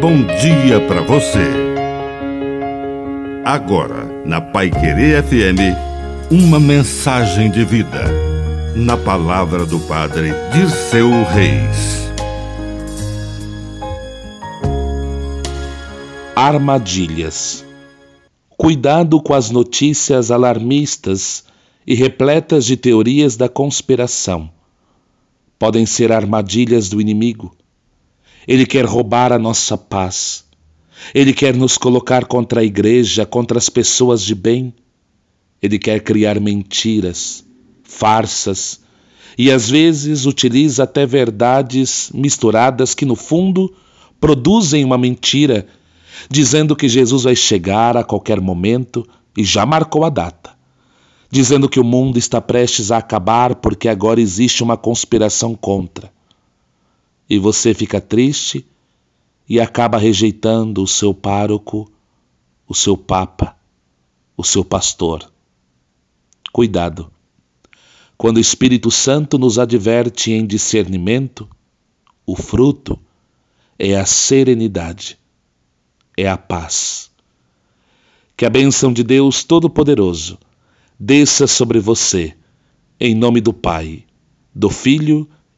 bom dia para você. Agora, na Pai Querer FM, uma mensagem de vida. Na palavra do Padre Dirceu Reis. Armadilhas. Cuidado com as notícias alarmistas e repletas de teorias da conspiração. Podem ser armadilhas do inimigo ele quer roubar a nossa paz. Ele quer nos colocar contra a igreja, contra as pessoas de bem. Ele quer criar mentiras, farsas e às vezes utiliza até verdades misturadas que, no fundo, produzem uma mentira, dizendo que Jesus vai chegar a qualquer momento e já marcou a data, dizendo que o mundo está prestes a acabar porque agora existe uma conspiração contra e você fica triste e acaba rejeitando o seu pároco, o seu papa, o seu pastor. Cuidado. Quando o Espírito Santo nos adverte em discernimento, o fruto é a serenidade, é a paz. Que a bênção de Deus Todo-Poderoso desça sobre você, em nome do Pai, do Filho e